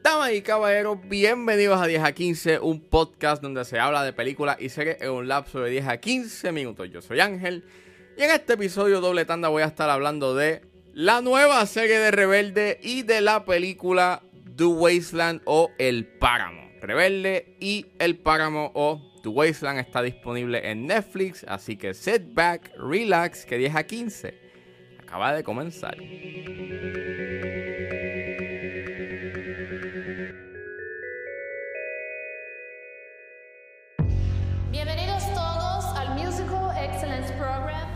Damas y caballeros, bienvenidos a 10 a 15, un podcast donde se habla de películas y series en un lapso de 10 a 15 minutos. Yo soy Ángel y en este episodio doble tanda voy a estar hablando de la nueva serie de Rebelde y de la película The Wasteland o El Páramo. Rebelde y El Páramo o The Wasteland está disponible en Netflix, así que sit back, relax, que 10 a 15 acaba de comenzar. Bienvenidos todos al Musical Excellence Program.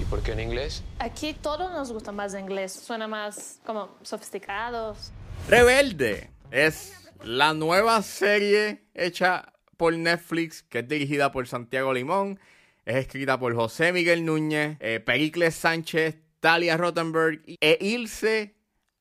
¿Y por qué en inglés? Aquí todos nos gusta más inglés, suena más como sofisticados. Rebelde es la nueva serie hecha por Netflix que es dirigida por Santiago Limón, es escrita por José Miguel Núñez, eh, Pericles Sánchez, Talia Rottenberg e Ilse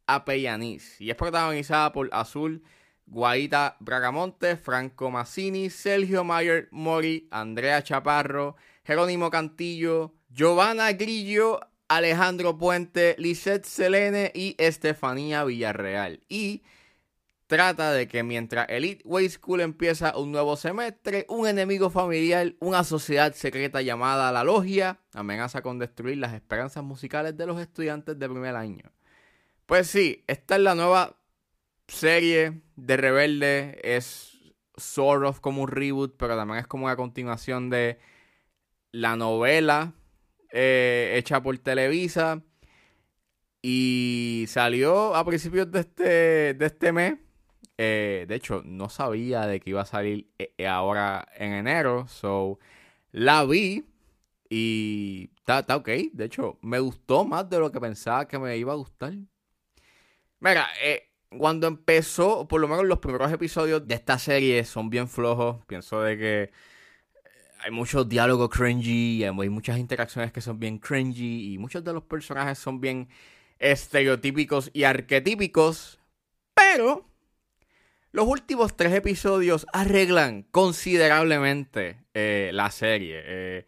Apellaniz y es protagonizada por Azul Guaita Bragamonte, Franco Massini, Sergio Mayer Mori, Andrea Chaparro, Jerónimo Cantillo, Giovanna Grillo, Alejandro Puente, Lisette Selene y Estefanía Villarreal. Y trata de que mientras Elite Way School empieza un nuevo semestre, un enemigo familiar, una sociedad secreta llamada La Logia, amenaza con destruir las esperanzas musicales de los estudiantes de primer año. Pues sí, esta es la nueva serie de Rebelde. Es sort of como un reboot, pero también es como una continuación de la novela eh, hecha por Televisa. Y salió a principios de este, de este mes. Eh, de hecho, no sabía de que iba a salir eh, ahora en enero. So, la vi. Y está, ok. De hecho, me gustó más de lo que pensaba que me iba a gustar. Mira, eh, cuando empezó, por lo menos los primeros episodios de esta serie son bien flojos. Pienso de que eh, hay muchos diálogos cringy, hay muchas interacciones que son bien cringy y muchos de los personajes son bien estereotípicos y arquetípicos. Pero los últimos tres episodios arreglan considerablemente eh, la serie. Eh,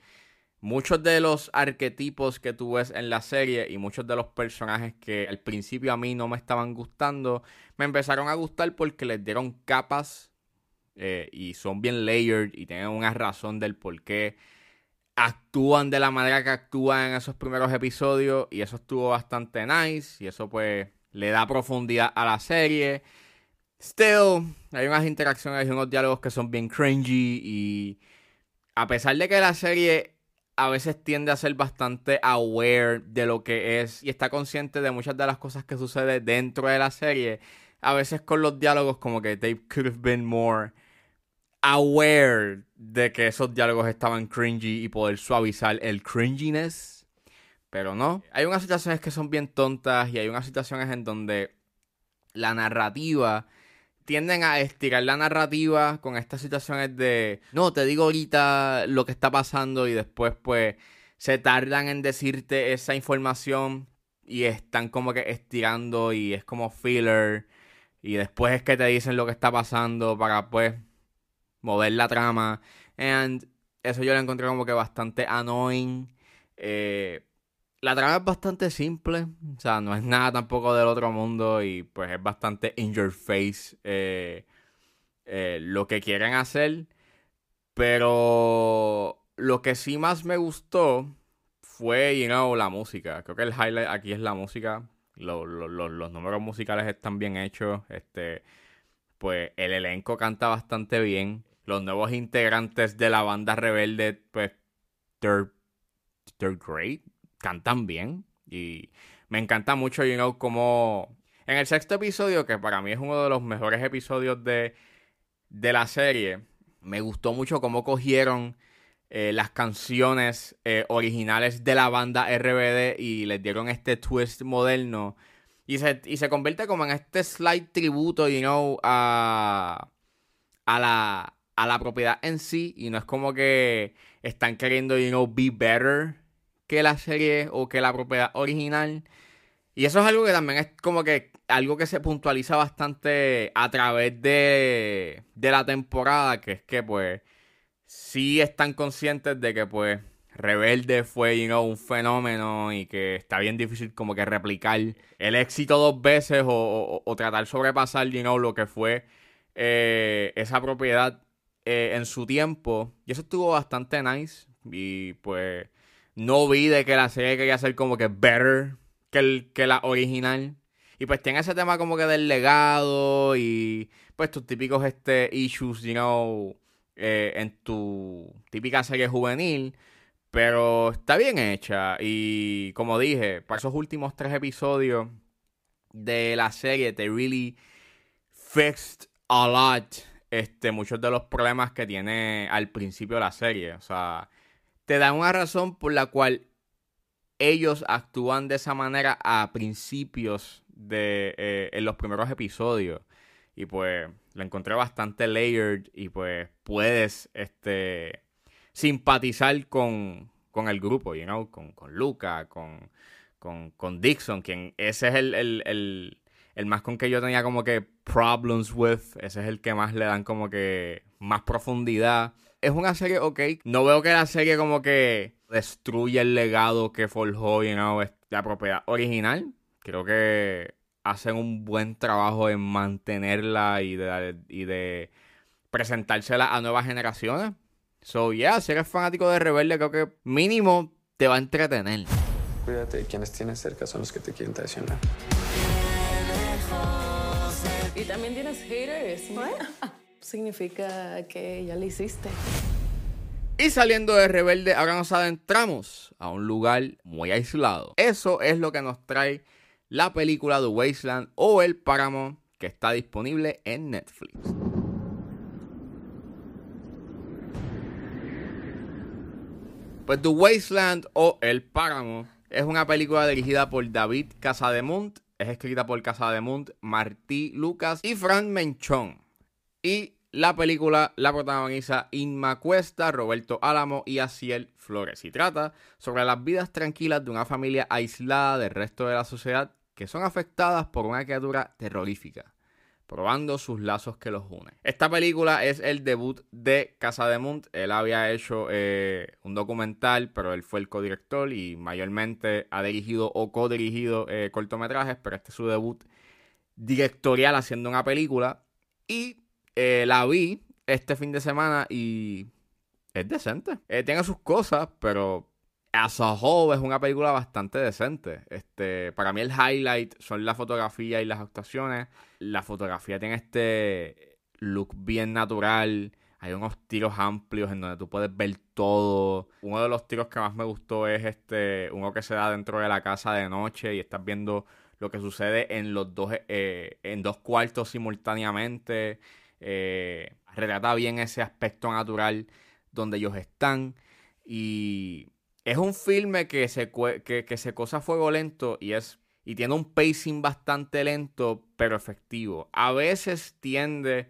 muchos de los arquetipos que tú en la serie y muchos de los personajes que al principio a mí no me estaban gustando, me empezaron a gustar porque les dieron capas eh, y son bien layered y tienen una razón del por qué actúan de la manera que actúan en esos primeros episodios y eso estuvo bastante nice y eso pues le da profundidad a la serie. Still, hay unas interacciones y unos diálogos que son bien cringy y a pesar de que la serie a veces tiende a ser bastante aware de lo que es y está consciente de muchas de las cosas que suceden dentro de la serie, a veces con los diálogos como que they could have been more aware de que esos diálogos estaban cringy y poder suavizar el cringiness. Pero no, hay unas situaciones que son bien tontas y hay unas situaciones en donde la narrativa tienden a estirar la narrativa con estas situaciones de no, te digo ahorita lo que está pasando y después pues se tardan en decirte esa información y están como que estirando y es como filler y después es que te dicen lo que está pasando para pues mover la trama. And eso yo lo encontré como que bastante annoying eh, la trama es bastante simple, o sea, no es nada tampoco del otro mundo y pues es bastante in your face eh, eh, lo que quieren hacer. Pero lo que sí más me gustó fue, you know, la música. Creo que el highlight aquí es la música. Lo- lo- lo- los números musicales están bien hechos. Este, pues el elenco canta bastante bien. Los nuevos integrantes de la banda rebelde, pues, they're, they're great cantan bien y me encanta mucho, you know, como en el sexto episodio, que para mí es uno de los mejores episodios de, de la serie, me gustó mucho cómo cogieron eh, las canciones eh, originales de la banda RBD y les dieron este twist moderno y se, y se convierte como en este slight tributo, you know, a, a la, a la propiedad en sí y no es como que están queriendo, you know, be better que la serie o que la propiedad original. Y eso es algo que también es como que algo que se puntualiza bastante a través de, de la temporada, que es que pues sí están conscientes de que pues Rebelde fue, you know, un fenómeno y que está bien difícil como que replicar el éxito dos veces o, o, tratar sobrepasar, you know, lo que fue eh, esa propiedad eh, en su tiempo. Y eso estuvo bastante nice. Y pues no vi de que la serie quería ser como que better que, el, que la original. Y pues tiene ese tema como que del legado y pues tus típicos este, issues, you know, eh, en tu típica serie juvenil. Pero está bien hecha. Y como dije, para esos últimos tres episodios de la serie, te really fixed a lot este, muchos de los problemas que tiene al principio de la serie. O sea, te dan una razón por la cual ellos actúan de esa manera a principios de eh, en los primeros episodios. Y pues lo encontré bastante layered y pues puedes este simpatizar con, con el grupo, you know, con, con Luca, con, con, con Dixon, quien ese es el, el, el más con que yo tenía como que problems with. Ese es el que más le dan como que más profundidad. Es una serie, ok. No veo que la serie como que destruya el legado que forjó, you know, la propiedad original. Creo que hacen un buen trabajo en mantenerla y de, y de presentársela a nuevas generaciones. So, yeah, si eres fanático de Rebelde, creo que mínimo te va a entretener. Cuídate, quienes tienes cerca son los que te quieren traicionar. Y también tienes haters. Significa que ya le hiciste. Y saliendo de Rebelde, ahora nos adentramos a un lugar muy aislado. Eso es lo que nos trae la película The Wasteland o El Páramo, que está disponible en Netflix. Pues The Wasteland o El Páramo es una película dirigida por David Casademunt es escrita por Casa de Munt, Martí Lucas y Frank Menchón. Y la película la protagoniza Inma Cuesta, Roberto Álamo y Asiel Flores. Y trata sobre las vidas tranquilas de una familia aislada del resto de la sociedad que son afectadas por una criatura terrorífica probando sus lazos que los unen. Esta película es el debut de Casa de Munt. Él había hecho eh, un documental, pero él fue el codirector y mayormente ha dirigido o codirigido eh, cortometrajes, pero este es su debut directorial haciendo una película. Y eh, la vi este fin de semana y es decente. tiene sus cosas, pero as a whole es una película bastante decente. Este, para mí el highlight son la fotografía y las actuaciones. La fotografía tiene este look bien natural. Hay unos tiros amplios en donde tú puedes ver todo. Uno de los tiros que más me gustó es este, uno que se da dentro de la casa de noche y estás viendo lo que sucede en los dos, eh, en dos cuartos simultáneamente. Eh, bien ese aspecto natural donde ellos están. Y es un filme que se, que, se cosa a fuego lento y es y tiene un pacing bastante lento pero efectivo. A veces tiende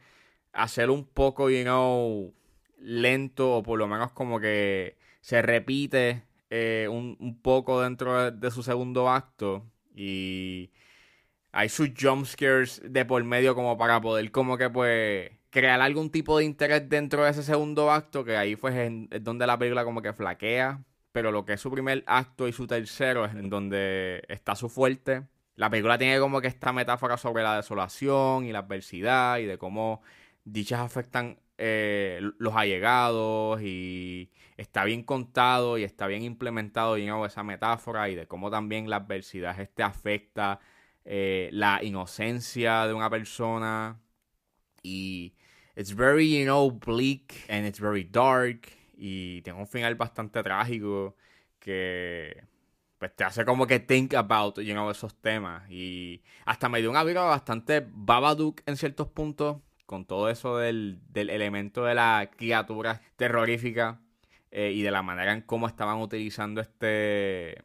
a ser un poco, you know, lento o por lo menos como que se repite eh, un, poco dentro de, su segundo acto y hay sus jumpscares de por medio como para poder como que pues crear algún tipo de interés dentro de ese segundo acto que ahí fue es donde la película como que flaquea pero lo que es su primer acto y su tercero es en donde está su fuerte. La película tiene como que esta metáfora sobre la desolación y la adversidad y de cómo dichas afectan eh, los allegados y está bien contado y está bien implementado esa metáfora y de cómo también la adversidad este afecta eh, la inocencia de una persona y it's very you know bleak and it's very dark y tiene un final bastante trágico que pues te hace como que think about, you know, esos temas. Y hasta me dio una vibra bastante Babadook en ciertos puntos, con todo eso del, elemento de la criatura terrorífica eh, y de la manera en cómo estaban utilizando este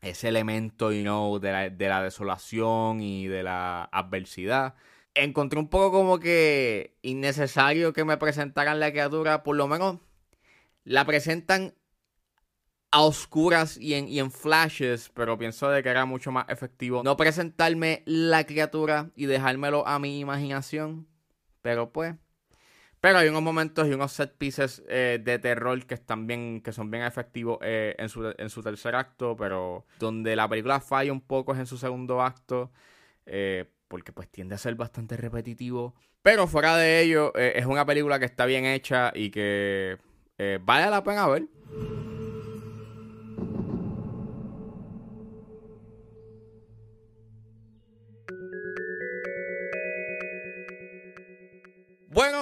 ese elemento, you know, de la, de la desolación y de la adversidad. Encontré un poco como que innecesario que me presentaran la criatura, por lo menos la presentan a oscuras y en, y en flashes, pero pienso de que era mucho más efectivo no presentarme la criatura y dejármelo a mi imaginación. Pero pues, pero hay unos momentos y unos set pieces eh, de terror que están bien, que son bien efectivos eh, en, su, en, su, tercer acto, pero donde la película falla un poco es en su segundo acto, eh, porque pues tiende a ser bastante repetitivo. Pero fuera de ello, es una película que está bien hecha y que vale la pena ver.